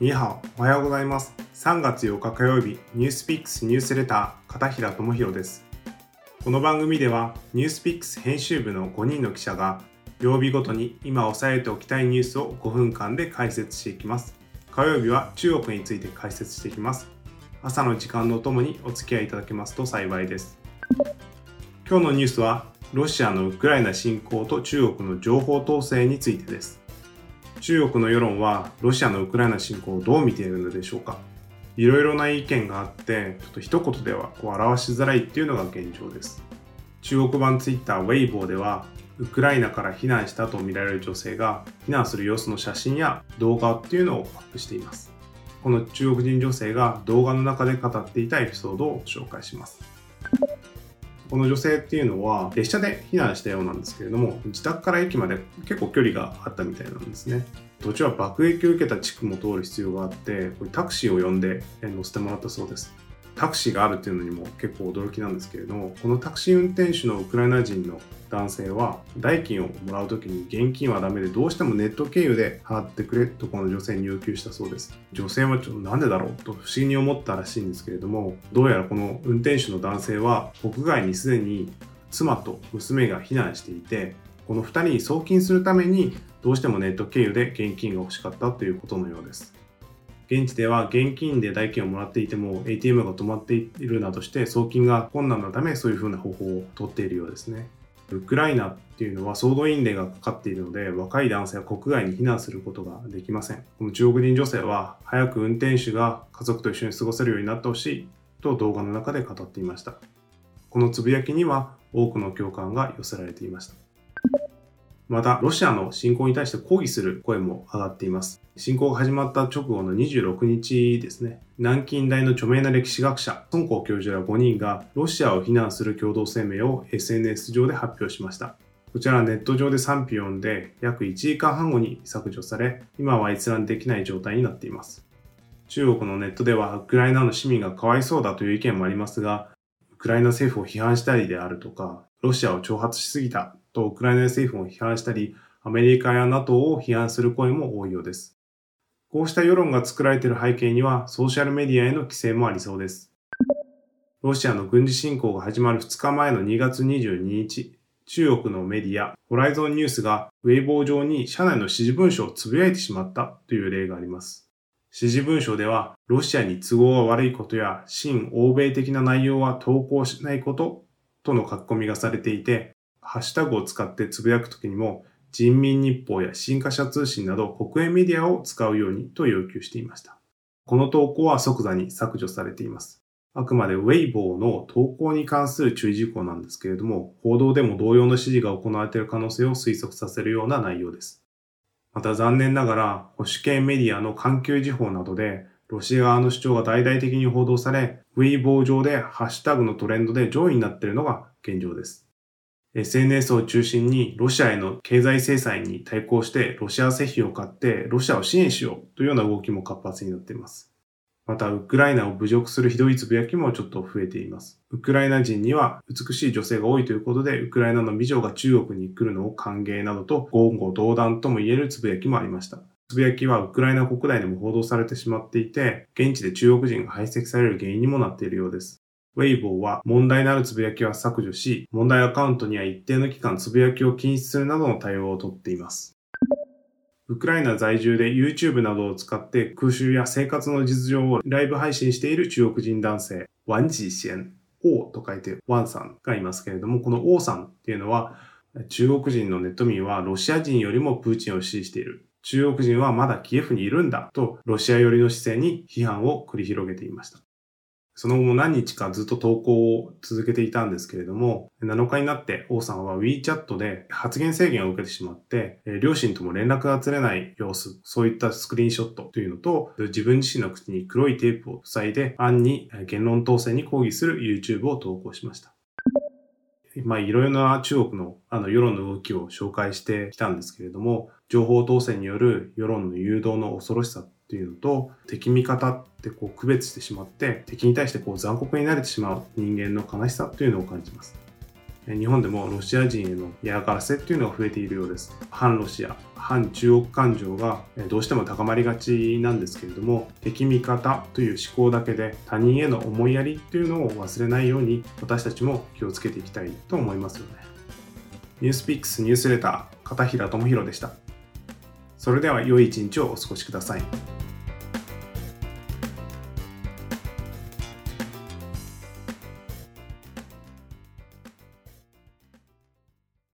にハオ、おはようございます。3月8日火曜日、ニュースピックスニュースレター、片平智弘です。この番組では、ニュースピックス編集部の5人の記者が、曜日ごとに今押さえておきたいニュースを5分間で解説していきます。火曜日は中国について解説していきます。朝の時間のともにお付き合いいただけますと幸いです。今日のニュースは、ロシアのウクライナ侵攻と中国の情報統制についてです。中国の世論はロシアのウクライナ侵攻をどう見ているのでしょうか？いろいろな意見があってちょっと一言ではこう表しづらいっていうのが現状です。中国版ツイッターウェイボーではウクライナから避難したとみられる女性が避難する様子の写真や動画っていうのをアップしています。この中国人女性が動画の中で語っていたエピソードを紹介します。この女性っていうのは列車で避難したようなんですけれども自宅から駅まで結構距離があったみたいなんですね。土地は爆撃を受けた地区も通る必要があってこれタクシーを呼んで乗せてもらったそうです。タクシーがあるっていうのにも結構驚きなんですけれどもこのタクシー運転手のウクライナ人の男性は代金をもらう時に現金はダメでどうしてもネット経由で払ってくれとこの女性に要求したそうです。女性はちょっとなんでだろうと不思議に思ったらしいんですけれどもどうやらこの運転手の男性は国外にすでに妻と娘が避難していてこの2人に送金するためにどうしてもネット経由で現金が欲しかったということのようです。現地では現金で代金をもらっていても ATM が止まっているなどして送金が困難なためそういうふうな方法をとっているようですね。ウクライナっていうのは総動員令がかかっているので若い男性は国外に避難することができません。この中国人女性は早く運転手が家族と一緒に過ごせるようになってほしいと動画の中で語っていました。このつぶやきには多くの共感が寄せられていました。また、ロシアの侵攻に対して抗議する声も上がっています。侵攻が始まった直後の26日ですね、南京大の著名な歴史学者、孫光教授ら5人がロシアを非難する共同声明を SNS 上で発表しました。こちらはネット上で賛否を読んで約1時間半後に削除され、今は閲覧できない状態になっています。中国のネットではウクライナの市民がかわいそうだという意見もありますが、ウクライナ政府を批判したりであるとか、ロシアを挑発しすぎたとウクライナ政府を批判したり、アメリカや NATO を批判する声も多いようです。こうした世論が作られている背景には、ソーシャルメディアへの規制もありそうです。ロシアの軍事侵攻が始まる2日前の2月22日、中国のメディア、ホライゾンニュースがウェイボー上に社内の指示文書をつぶやいてしまったという例があります。指示文書では、ロシアに都合が悪いことや、新欧米的な内容は投稿しないこととの書き込みがされていて、ハッシュタグを使ってつぶやくときにも、人民日報や新華社通信など国営メディアを使うようにと要求していました。この投稿は即座に削除されています。あくまでウェイボーの投稿に関する注意事項なんですけれども、報道でも同様の指示が行われている可能性を推測させるような内容です。また残念ながら、保守系メディアの環球時報などで、ロシア側の主張が大々的に報道され、ウェイボー上でハッシュタグのトレンドで上位になっているのが現状です。SNS を中心にロシアへの経済制裁に対抗してロシア製品を買ってロシアを支援しようというような動きも活発になっています。また、ウクライナを侮辱するひどいつぶやきもちょっと増えています。ウクライナ人には美しい女性が多いということで、ウクライナの美女が中国に来るのを歓迎などと言語道断とも言えるつぶやきもありました。つぶやきはウクライナ国内でも報道されてしまっていて、現地で中国人が排斥される原因にもなっているようです。ウェイボーは問題のあるつぶやきは削除し、問題アカウントには一定の期間つぶやきを禁止するなどの対応をとっています。ウクライナ在住で YouTube などを使って空襲や生活の実情をライブ配信している中国人男性、ワンジーシェン、王と書いてワンさんがいますけれども、この王さんっていうのは、中国人のネット民はロシア人よりもプーチンを支持している。中国人はまだキエフにいるんだとロシア寄りの姿勢に批判を繰り広げていました。その後も何日かずっと投稿を続けていたんですけれども、7日になって王さんは WeChat で発言制限を受けてしまって、両親とも連絡が取れない様子、そういったスクリーンショットというのと、自分自身の口に黒いテープを塞いで、暗に言論統制に抗議する YouTube を投稿しました。まあ、いろいろな中国のあの世論の動きを紹介してきたんですけれども、情報統制による世論の誘導の恐ろしさっていうのと敵味方ってこう区別してしまって敵に対してこう残酷になれてしまう人間の悲しさというのを感じます。日本でもロシア人への嫌がらせっていうのが増えているようです。反ロシア、反中国感情がどうしても高まりがちなんですけれども、敵味方という思考だけで他人への思いやりっていうのを忘れないように私たちも気をつけていきたいと思いますよね。ニュースピックスニュースレター片平智弘でした。それでは良い一日をお過ごしください。